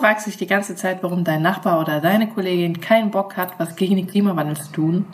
fragst dich die ganze Zeit, warum dein Nachbar oder deine Kollegin keinen Bock hat, was gegen den Klimawandel zu tun.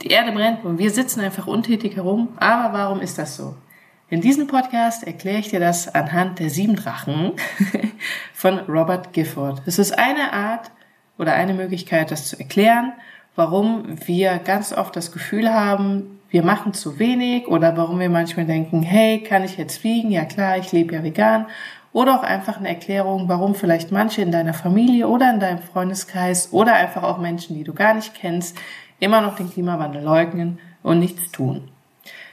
Die Erde brennt und wir sitzen einfach untätig herum. Aber warum ist das so? In diesem Podcast erkläre ich dir das anhand der sieben Drachen von Robert Gifford. Es ist eine Art oder eine Möglichkeit, das zu erklären, warum wir ganz oft das Gefühl haben, wir machen zu wenig oder warum wir manchmal denken, hey, kann ich jetzt fliegen? Ja klar, ich lebe ja vegan oder auch einfach eine Erklärung, warum vielleicht manche in deiner Familie oder in deinem Freundeskreis oder einfach auch Menschen, die du gar nicht kennst, immer noch den Klimawandel leugnen und nichts tun.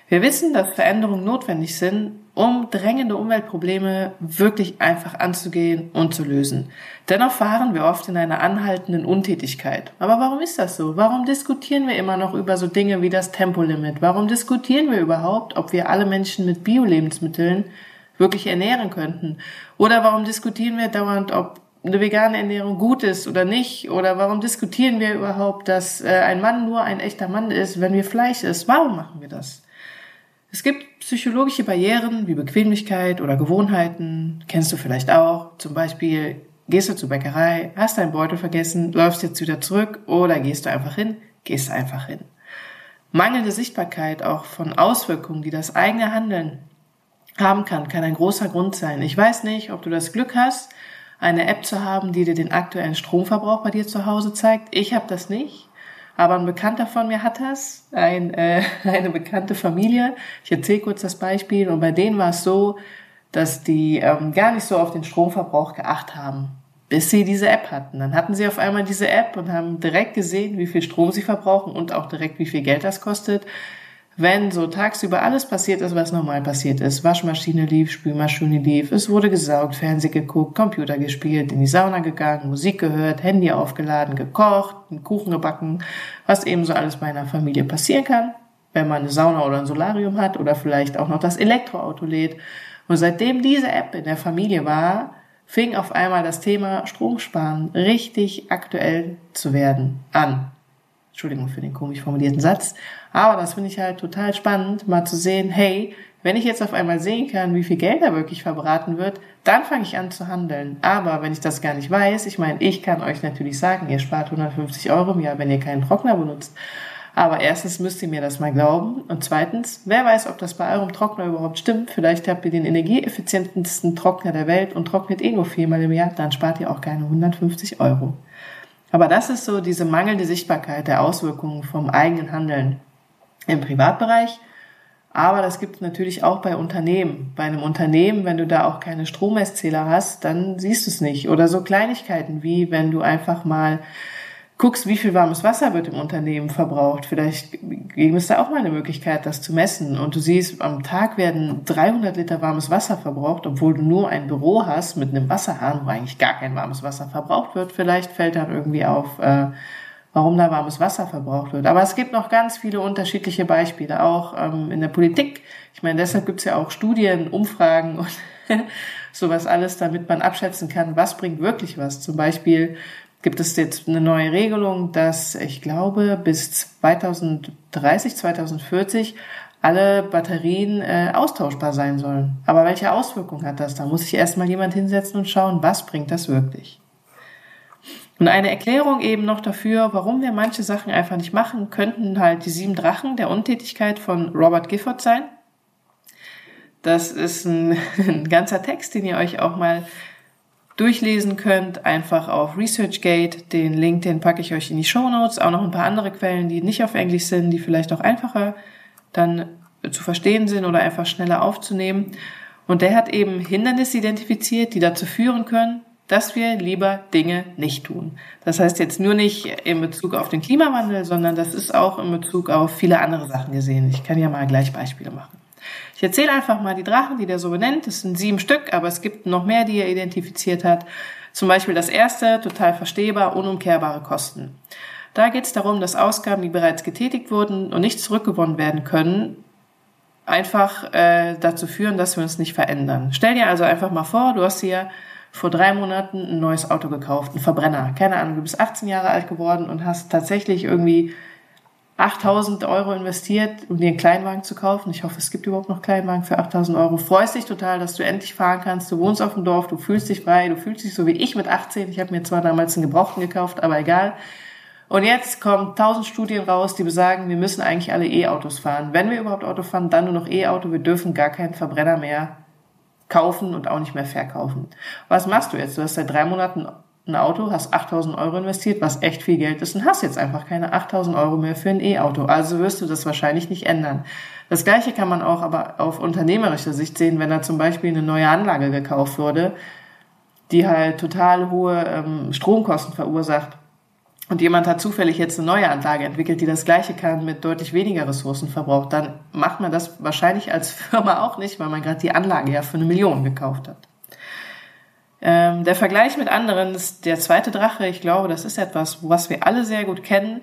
Wir wissen, dass Veränderungen notwendig sind, um drängende Umweltprobleme wirklich einfach anzugehen und zu lösen. Dennoch fahren wir oft in einer anhaltenden Untätigkeit. Aber warum ist das so? Warum diskutieren wir immer noch über so Dinge wie das Tempolimit? Warum diskutieren wir überhaupt, ob wir alle Menschen mit Bio-Lebensmitteln wirklich ernähren könnten? Oder warum diskutieren wir dauernd, ob eine vegane Ernährung gut ist oder nicht? Oder warum diskutieren wir überhaupt, dass äh, ein Mann nur ein echter Mann ist, wenn wir Fleisch ist? Warum machen wir das? Es gibt psychologische Barrieren wie Bequemlichkeit oder Gewohnheiten, kennst du vielleicht auch. Zum Beispiel gehst du zur Bäckerei, hast deinen Beutel vergessen, läufst jetzt wieder zurück oder gehst du einfach hin, gehst einfach hin. Mangelnde Sichtbarkeit auch von Auswirkungen, die das eigene Handeln haben kann, kann ein großer Grund sein. Ich weiß nicht, ob du das Glück hast, eine App zu haben, die dir den aktuellen Stromverbrauch bei dir zu Hause zeigt. Ich habe das nicht, aber ein Bekannter von mir hat das, ein, äh, eine bekannte Familie. Ich erzähle kurz das Beispiel und bei denen war es so, dass die ähm, gar nicht so auf den Stromverbrauch geachtet haben, bis sie diese App hatten. Dann hatten sie auf einmal diese App und haben direkt gesehen, wie viel Strom sie verbrauchen und auch direkt, wie viel Geld das kostet wenn so tagsüber alles passiert ist, was normal passiert ist. Waschmaschine lief, Spülmaschine lief, es wurde gesaugt, Fernseh geguckt, Computer gespielt, in die Sauna gegangen, Musik gehört, Handy aufgeladen, gekocht, einen Kuchen gebacken, was eben so alles bei einer Familie passieren kann, wenn man eine Sauna oder ein Solarium hat oder vielleicht auch noch das Elektroauto lädt. Und seitdem diese App in der Familie war, fing auf einmal das Thema Stromsparen richtig aktuell zu werden an. Entschuldigung für den komisch formulierten Satz. Aber das finde ich halt total spannend, mal zu sehen, hey, wenn ich jetzt auf einmal sehen kann, wie viel Geld da wirklich verbraten wird, dann fange ich an zu handeln. Aber wenn ich das gar nicht weiß, ich meine, ich kann euch natürlich sagen, ihr spart 150 Euro im Jahr, wenn ihr keinen Trockner benutzt. Aber erstens müsst ihr mir das mal glauben. Und zweitens, wer weiß, ob das bei eurem Trockner überhaupt stimmt. Vielleicht habt ihr den energieeffizientesten Trockner der Welt und trocknet eh nur viermal im Jahr. Dann spart ihr auch keine 150 Euro. Aber das ist so diese mangelnde Sichtbarkeit der Auswirkungen vom eigenen Handeln im Privatbereich. Aber das gibt es natürlich auch bei Unternehmen. Bei einem Unternehmen, wenn du da auch keine Strommesszähler hast, dann siehst du es nicht. Oder so Kleinigkeiten wie, wenn du einfach mal guckst, wie viel warmes Wasser wird im Unternehmen verbraucht. Vielleicht gäbe es da auch mal eine Möglichkeit, das zu messen. Und du siehst, am Tag werden 300 Liter warmes Wasser verbraucht, obwohl du nur ein Büro hast mit einem Wasserhahn, wo eigentlich gar kein warmes Wasser verbraucht wird. Vielleicht fällt dann irgendwie auf, äh, warum da warmes Wasser verbraucht wird. Aber es gibt noch ganz viele unterschiedliche Beispiele, auch ähm, in der Politik. Ich meine, deshalb gibt es ja auch Studien, Umfragen und sowas alles, damit man abschätzen kann, was bringt wirklich was. Zum Beispiel gibt es jetzt eine neue Regelung, dass ich glaube bis 2030, 2040 alle Batterien äh, austauschbar sein sollen. Aber welche Auswirkungen hat das? Da muss sich erstmal jemand hinsetzen und schauen, was bringt das wirklich? Und eine Erklärung eben noch dafür, warum wir manche Sachen einfach nicht machen, könnten halt die sieben Drachen der Untätigkeit von Robert Gifford sein. Das ist ein, ein ganzer Text, den ihr euch auch mal durchlesen könnt, einfach auf ResearchGate. Den Link, den packe ich euch in die Show Notes. Auch noch ein paar andere Quellen, die nicht auf Englisch sind, die vielleicht auch einfacher dann zu verstehen sind oder einfach schneller aufzunehmen. Und der hat eben Hindernisse identifiziert, die dazu führen können, dass wir lieber Dinge nicht tun. Das heißt jetzt nur nicht in Bezug auf den Klimawandel, sondern das ist auch in Bezug auf viele andere Sachen gesehen. Ich kann ja mal gleich Beispiele machen. Ich erzähle einfach mal die Drachen, die der so benennt. Das sind sieben Stück, aber es gibt noch mehr, die er identifiziert hat. Zum Beispiel das erste, total verstehbar, unumkehrbare Kosten. Da geht es darum, dass Ausgaben, die bereits getätigt wurden und nicht zurückgewonnen werden können, einfach äh, dazu führen, dass wir uns nicht verändern. Stell dir also einfach mal vor, du hast hier vor drei Monaten ein neues Auto gekauft, ein Verbrenner. Keine Ahnung, du bist 18 Jahre alt geworden und hast tatsächlich irgendwie 8000 Euro investiert, um dir einen Kleinwagen zu kaufen. Ich hoffe, es gibt überhaupt noch Kleinwagen für 8000 Euro. Freust dich total, dass du endlich fahren kannst. Du wohnst auf dem Dorf, du fühlst dich frei, du fühlst dich so wie ich mit 18. Ich habe mir zwar damals einen Gebrauchten gekauft, aber egal. Und jetzt kommen 1000 Studien raus, die besagen, wir müssen eigentlich alle E-Autos fahren. Wenn wir überhaupt Auto fahren, dann nur noch E-Auto. Wir dürfen gar keinen Verbrenner mehr kaufen und auch nicht mehr verkaufen. Was machst du jetzt? Du hast seit drei Monaten ein Auto, hast 8000 Euro investiert, was echt viel Geld ist und hast jetzt einfach keine 8000 Euro mehr für ein E-Auto. Also wirst du das wahrscheinlich nicht ändern. Das Gleiche kann man auch aber auf unternehmerischer Sicht sehen, wenn da zum Beispiel eine neue Anlage gekauft wurde, die halt total hohe ähm, Stromkosten verursacht. Und jemand hat zufällig jetzt eine neue Anlage entwickelt, die das Gleiche kann mit deutlich weniger Ressourcen verbraucht, dann macht man das wahrscheinlich als Firma auch nicht, weil man gerade die Anlage ja für eine Million gekauft hat. Ähm, der Vergleich mit anderen ist der zweite Drache. Ich glaube, das ist etwas, was wir alle sehr gut kennen.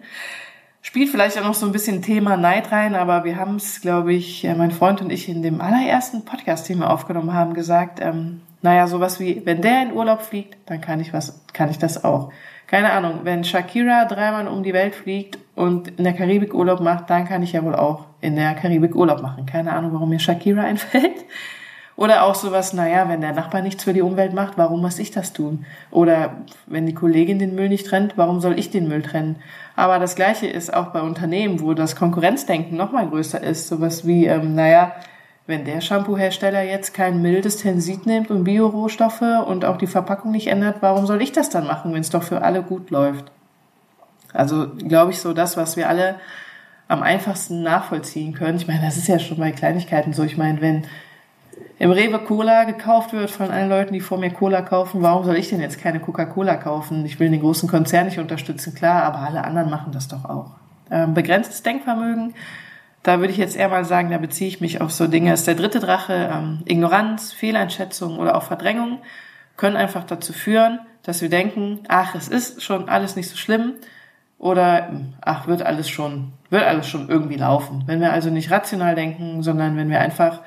Spielt vielleicht auch noch so ein bisschen Thema Neid rein, aber wir haben es, glaube ich, äh, mein Freund und ich in dem allerersten Podcast, den wir aufgenommen haben, gesagt, ähm, naja, sowas wie, wenn der in Urlaub fliegt, dann kann ich was, kann ich das auch. Keine Ahnung, wenn Shakira dreimal um die Welt fliegt und in der Karibik Urlaub macht, dann kann ich ja wohl auch in der Karibik Urlaub machen. Keine Ahnung, warum mir Shakira einfällt. Oder auch sowas, naja, wenn der Nachbar nichts für die Umwelt macht, warum muss ich das tun? Oder wenn die Kollegin den Müll nicht trennt, warum soll ich den Müll trennen? Aber das Gleiche ist auch bei Unternehmen, wo das Konkurrenzdenken noch mal größer ist. Sowas wie, ähm, naja, wenn der Shampoo-Hersteller jetzt kein mildes Tensit nimmt und Biorohstoffe und auch die Verpackung nicht ändert, warum soll ich das dann machen, wenn es doch für alle gut läuft? Also glaube ich so das, was wir alle am einfachsten nachvollziehen können. Ich meine, das ist ja schon bei Kleinigkeiten so. Ich meine, wenn im Rewe Cola gekauft wird von allen Leuten, die vor mir Cola kaufen, warum soll ich denn jetzt keine Coca-Cola kaufen? Ich will den großen Konzern nicht unterstützen, klar, aber alle anderen machen das doch auch. Ähm, begrenztes Denkvermögen, da würde ich jetzt eher mal sagen, da beziehe ich mich auf so Dinge, ist der dritte Drache, ähm, Ignoranz, Fehleinschätzung oder auch Verdrängung, können einfach dazu führen, dass wir denken, ach, es ist schon alles nicht so schlimm oder ach, wird alles schon, wird alles schon irgendwie laufen. Wenn wir also nicht rational denken, sondern wenn wir einfach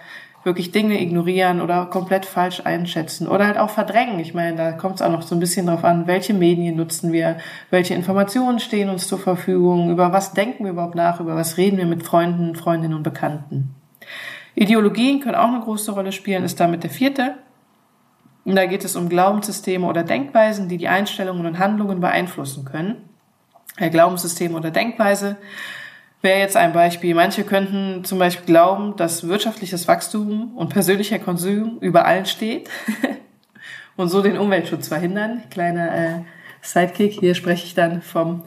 wirklich Dinge ignorieren oder komplett falsch einschätzen oder halt auch verdrängen. Ich meine, da kommt es auch noch so ein bisschen drauf an, welche Medien nutzen wir, welche Informationen stehen uns zur Verfügung, über was denken wir überhaupt nach, über was reden wir mit Freunden, Freundinnen und Bekannten. Ideologien können auch eine große Rolle spielen, ist damit der vierte. Und da geht es um Glaubenssysteme oder Denkweisen, die die Einstellungen und Handlungen beeinflussen können. Glaubenssysteme oder Denkweise wäre jetzt ein Beispiel. Manche könnten zum Beispiel glauben, dass wirtschaftliches Wachstum und persönlicher Konsum über allen steht und so den Umweltschutz verhindern. Kleiner äh, Sidekick, hier spreche ich dann vom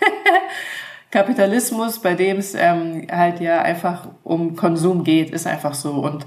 Kapitalismus, bei dem es ähm, halt ja einfach um Konsum geht, ist einfach so. Und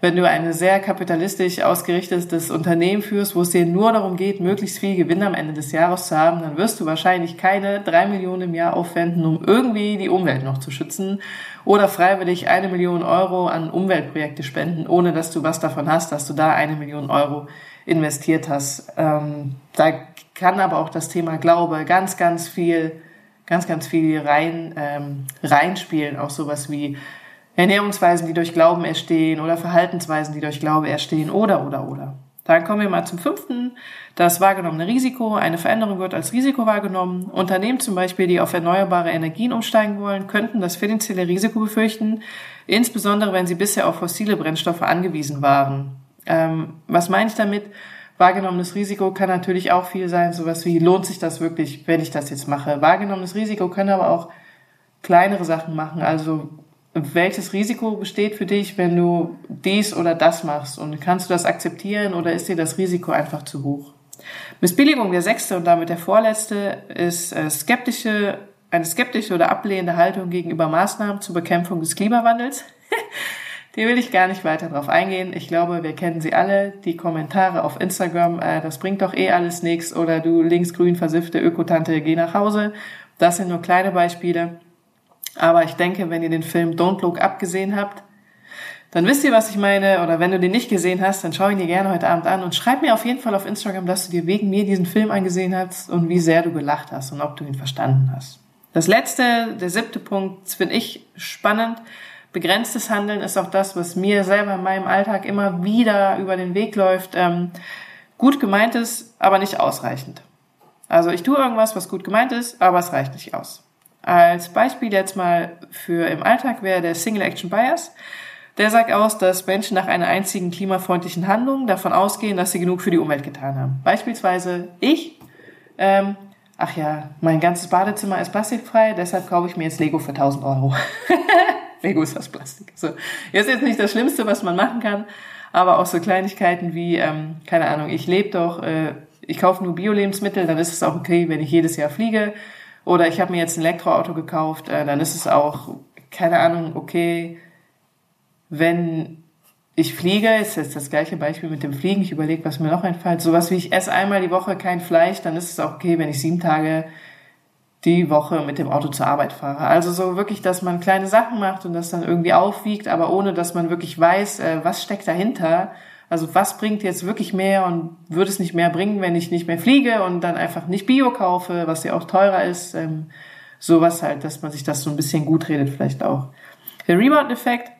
wenn du ein sehr kapitalistisch ausgerichtetes Unternehmen führst, wo es dir nur darum geht, möglichst viel Gewinn am Ende des Jahres zu haben, dann wirst du wahrscheinlich keine drei Millionen im Jahr aufwenden, um irgendwie die Umwelt noch zu schützen oder freiwillig eine Million Euro an Umweltprojekte spenden, ohne dass du was davon hast, dass du da eine Million Euro investiert hast. Ähm, da kann aber auch das Thema Glaube ganz, ganz viel, ganz, ganz viel rein, ähm, reinspielen. Auch sowas wie Ernährungsweisen, die durch Glauben erstehen oder Verhaltensweisen, die durch Glaube erstehen oder, oder, oder. Dann kommen wir mal zum fünften. Das wahrgenommene Risiko. Eine Veränderung wird als Risiko wahrgenommen. Unternehmen zum Beispiel, die auf erneuerbare Energien umsteigen wollen, könnten das finanzielle Risiko befürchten, insbesondere wenn sie bisher auf fossile Brennstoffe angewiesen waren. Ähm, was meine ich damit? Wahrgenommenes Risiko kann natürlich auch viel sein, sowas wie, lohnt sich das wirklich, wenn ich das jetzt mache? Wahrgenommenes Risiko können aber auch kleinere Sachen machen, also welches Risiko besteht für dich, wenn du dies oder das machst? Und kannst du das akzeptieren oder ist dir das Risiko einfach zu hoch? Missbilligung, der sechste und damit der vorletzte, ist äh, skeptische, eine skeptische oder ablehnende Haltung gegenüber Maßnahmen zur Bekämpfung des Klimawandels. Die will ich gar nicht weiter drauf eingehen. Ich glaube, wir kennen sie alle. Die Kommentare auf Instagram, äh, das bringt doch eh alles nichts oder du linksgrün versiffte Ökotante, geh nach Hause. Das sind nur kleine Beispiele. Aber ich denke, wenn ihr den Film Don't Look Up gesehen habt, dann wisst ihr, was ich meine. Oder wenn du den nicht gesehen hast, dann schau ihn dir gerne heute Abend an und schreib mir auf jeden Fall auf Instagram, dass du dir wegen mir diesen Film angesehen hast und wie sehr du gelacht hast und ob du ihn verstanden hast. Das letzte, der siebte Punkt, finde ich spannend. Begrenztes Handeln ist auch das, was mir selber in meinem Alltag immer wieder über den Weg läuft. Ähm, gut gemeint ist, aber nicht ausreichend. Also ich tue irgendwas, was gut gemeint ist, aber es reicht nicht aus. Als Beispiel jetzt mal für im Alltag wäre der Single Action Bias. Der sagt aus, dass Menschen nach einer einzigen klimafreundlichen Handlung davon ausgehen, dass sie genug für die Umwelt getan haben. Beispielsweise ich, ähm, ach ja, mein ganzes Badezimmer ist plastikfrei, deshalb kaufe ich mir jetzt Lego für 1000 Euro. Lego ist aus Plastik. So, ist jetzt nicht das Schlimmste, was man machen kann, aber auch so Kleinigkeiten wie, ähm, keine Ahnung, ich lebe doch, äh, ich kaufe nur Bio-Lebensmittel, dann ist es auch okay, wenn ich jedes Jahr fliege. Oder ich habe mir jetzt ein Elektroauto gekauft, äh, dann ist es auch, keine Ahnung, okay, wenn ich fliege, ist jetzt das gleiche Beispiel mit dem Fliegen, ich überlege, was mir noch einfällt, sowas wie ich esse einmal die Woche kein Fleisch, dann ist es auch okay, wenn ich sieben Tage die Woche mit dem Auto zur Arbeit fahre. Also so wirklich, dass man kleine Sachen macht und das dann irgendwie aufwiegt, aber ohne, dass man wirklich weiß, äh, was steckt dahinter. Also was bringt jetzt wirklich mehr und würde es nicht mehr bringen, wenn ich nicht mehr fliege und dann einfach nicht Bio kaufe, was ja auch teurer ist. Ähm, sowas halt, dass man sich das so ein bisschen gut redet vielleicht auch. Der Rebound-Effekt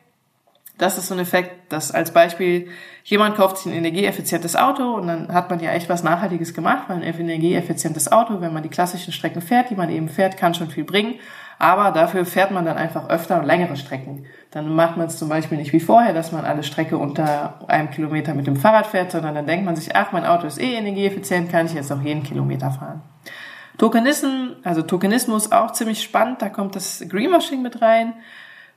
das ist so ein Effekt, dass als Beispiel jemand kauft sich ein energieeffizientes Auto und dann hat man ja echt was Nachhaltiges gemacht, weil ein energieeffizientes Auto, wenn man die klassischen Strecken fährt, die man eben fährt, kann schon viel bringen. Aber dafür fährt man dann einfach öfter und längere Strecken. Dann macht man es zum Beispiel nicht wie vorher, dass man alle Strecke unter einem Kilometer mit dem Fahrrad fährt, sondern dann denkt man sich, ach, mein Auto ist eh energieeffizient, kann ich jetzt auch jeden Kilometer fahren. Tokenism, also Tokenismus auch ziemlich spannend, da kommt das Greenwashing mit rein.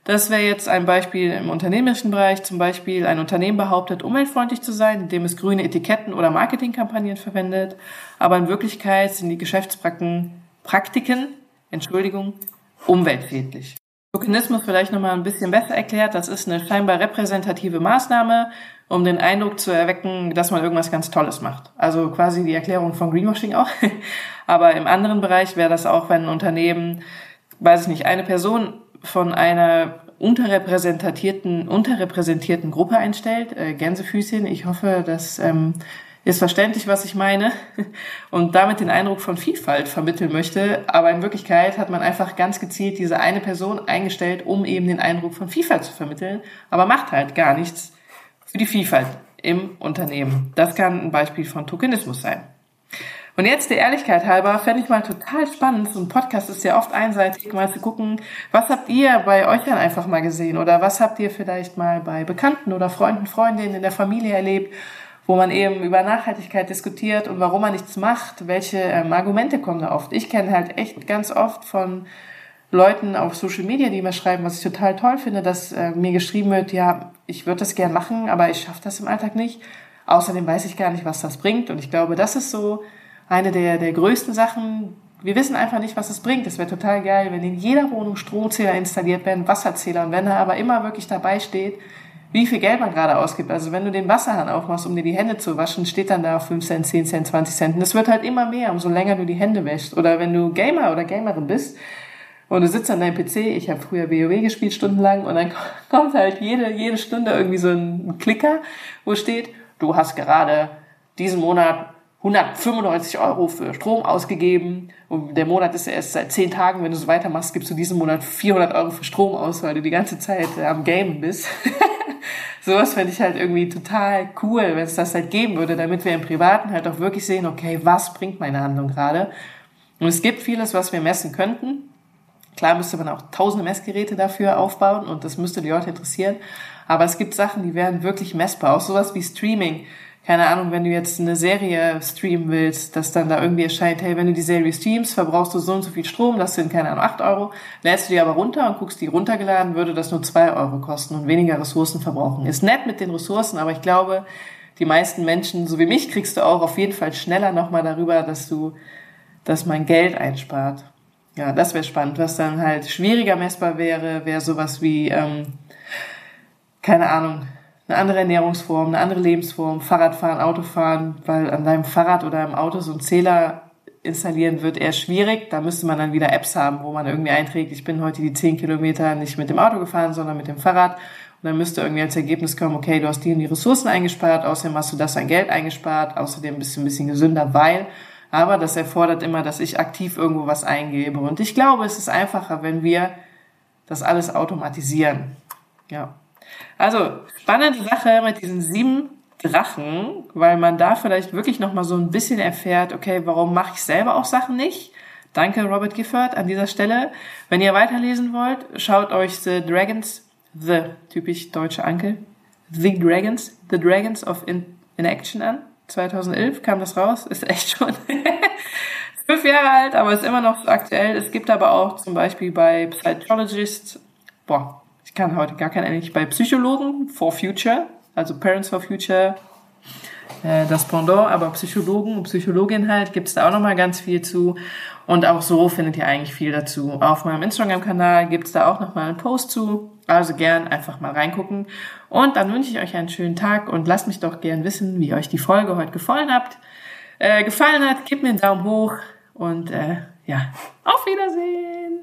Das wäre jetzt ein Beispiel im unternehmerischen Bereich. Zum Beispiel ein Unternehmen behauptet, umweltfreundlich zu sein, indem es grüne Etiketten oder Marketingkampagnen verwendet. Aber in Wirklichkeit sind die Geschäftspraktiken, Praktiken, Entschuldigung, umweltschädlich. Tokenismus vielleicht nochmal ein bisschen besser erklärt. Das ist eine scheinbar repräsentative Maßnahme, um den Eindruck zu erwecken, dass man irgendwas ganz Tolles macht. Also quasi die Erklärung von Greenwashing auch. Aber im anderen Bereich wäre das auch, wenn ein Unternehmen, weiß ich nicht, eine Person von einer unterrepräsentierten, unterrepräsentierten Gruppe einstellt, äh, Gänsefüßchen. Ich hoffe, das ähm, ist verständlich, was ich meine und damit den Eindruck von Vielfalt vermitteln möchte. Aber in Wirklichkeit hat man einfach ganz gezielt diese eine Person eingestellt, um eben den Eindruck von Vielfalt zu vermitteln, aber macht halt gar nichts für die Vielfalt im Unternehmen. Das kann ein Beispiel von Tokenismus sein. Und jetzt der Ehrlichkeit halber, fände ich mal total spannend. So ein Podcast ist ja oft einseitig, mal zu gucken, was habt ihr bei euch dann einfach mal gesehen? Oder was habt ihr vielleicht mal bei Bekannten oder Freunden, Freundinnen in der Familie erlebt, wo man eben über Nachhaltigkeit diskutiert und warum man nichts macht? Welche ähm, Argumente kommen da oft? Ich kenne halt echt ganz oft von Leuten auf Social Media, die mir schreiben, was ich total toll finde, dass äh, mir geschrieben wird, ja, ich würde das gern machen, aber ich schaffe das im Alltag nicht. Außerdem weiß ich gar nicht, was das bringt. Und ich glaube, das ist so eine der, der größten Sachen. Wir wissen einfach nicht, was es bringt. Es wäre total geil, wenn in jeder Wohnung Stromzähler installiert werden, Wasserzähler. Und wenn da aber immer wirklich dabei steht, wie viel Geld man gerade ausgibt. Also wenn du den Wasserhahn aufmachst, um dir die Hände zu waschen, steht dann da 5 Cent, 10 Cent, 20 Cent. Und das wird halt immer mehr, umso länger du die Hände wäschst. Oder wenn du Gamer oder Gamerin bist und du sitzt an deinem PC, ich habe früher WoW gespielt stundenlang und dann kommt halt jede, jede Stunde irgendwie so ein Klicker, wo steht, du hast gerade diesen Monat 195 Euro für Strom ausgegeben und der Monat ist ja erst seit 10 Tagen. Wenn du so weitermachst, gibst du diesen Monat 400 Euro für Strom aus, weil du die ganze Zeit am Game bist. Sowas fände ich halt irgendwie total cool, wenn es das halt geben würde, damit wir im Privaten halt auch wirklich sehen, okay, was bringt meine Handlung gerade? Und es gibt vieles, was wir messen könnten. Klar müsste man auch tausende Messgeräte dafür aufbauen und das müsste die Leute interessieren. Aber es gibt Sachen, die werden wirklich messbar. Auch sowas wie Streaming keine Ahnung, wenn du jetzt eine Serie streamen willst, dass dann da irgendwie erscheint, hey, wenn du die Serie streamst, verbrauchst du so und so viel Strom, das sind, keine Ahnung, 8 Euro. Lädst du die aber runter und guckst die runtergeladen, würde das nur 2 Euro kosten und weniger Ressourcen verbrauchen. Ist nett mit den Ressourcen, aber ich glaube, die meisten Menschen, so wie mich, kriegst du auch auf jeden Fall schneller nochmal darüber, dass du, dass man Geld einspart. Ja, das wäre spannend. Was dann halt schwieriger messbar wäre, wäre sowas wie, ähm, keine Ahnung, eine andere Ernährungsform, eine andere Lebensform, Fahrradfahren, Autofahren, weil an deinem Fahrrad oder im Auto so ein Zähler installieren wird eher schwierig. Da müsste man dann wieder Apps haben, wo man irgendwie einträgt, ich bin heute die 10 Kilometer nicht mit dem Auto gefahren, sondern mit dem Fahrrad. Und dann müsste irgendwie als Ergebnis kommen, okay, du hast die und die Ressourcen eingespart, außerdem hast du das an Geld eingespart, außerdem bist du ein bisschen gesünder, weil. Aber das erfordert immer, dass ich aktiv irgendwo was eingebe. Und ich glaube, es ist einfacher, wenn wir das alles automatisieren. Ja. Also, spannende Sache mit diesen sieben Drachen, weil man da vielleicht wirklich nochmal so ein bisschen erfährt, okay, warum mache ich selber auch Sachen nicht? Danke, Robert Gifford, an dieser Stelle. Wenn ihr weiterlesen wollt, schaut euch The Dragons, The, typisch deutsche Ankel, The Dragons, The Dragons of in, in Action an. 2011 kam das raus, ist echt schon fünf Jahre alt, aber ist immer noch aktuell. Es gibt aber auch zum Beispiel bei Psychologists, boah, ich kann heute gar kein Englisch, bei Psychologen for Future, also Parents for Future, äh, das Pendant, aber Psychologen und Psychologin halt, gibt es da auch nochmal ganz viel zu. Und auch so findet ihr eigentlich viel dazu. Auf meinem Instagram-Kanal gibt es da auch nochmal einen Post zu. Also gern einfach mal reingucken. Und dann wünsche ich euch einen schönen Tag und lasst mich doch gern wissen, wie euch die Folge heute gefallen hat. Äh, gefallen hat, gebt mir einen Daumen hoch und äh, ja, auf Wiedersehen.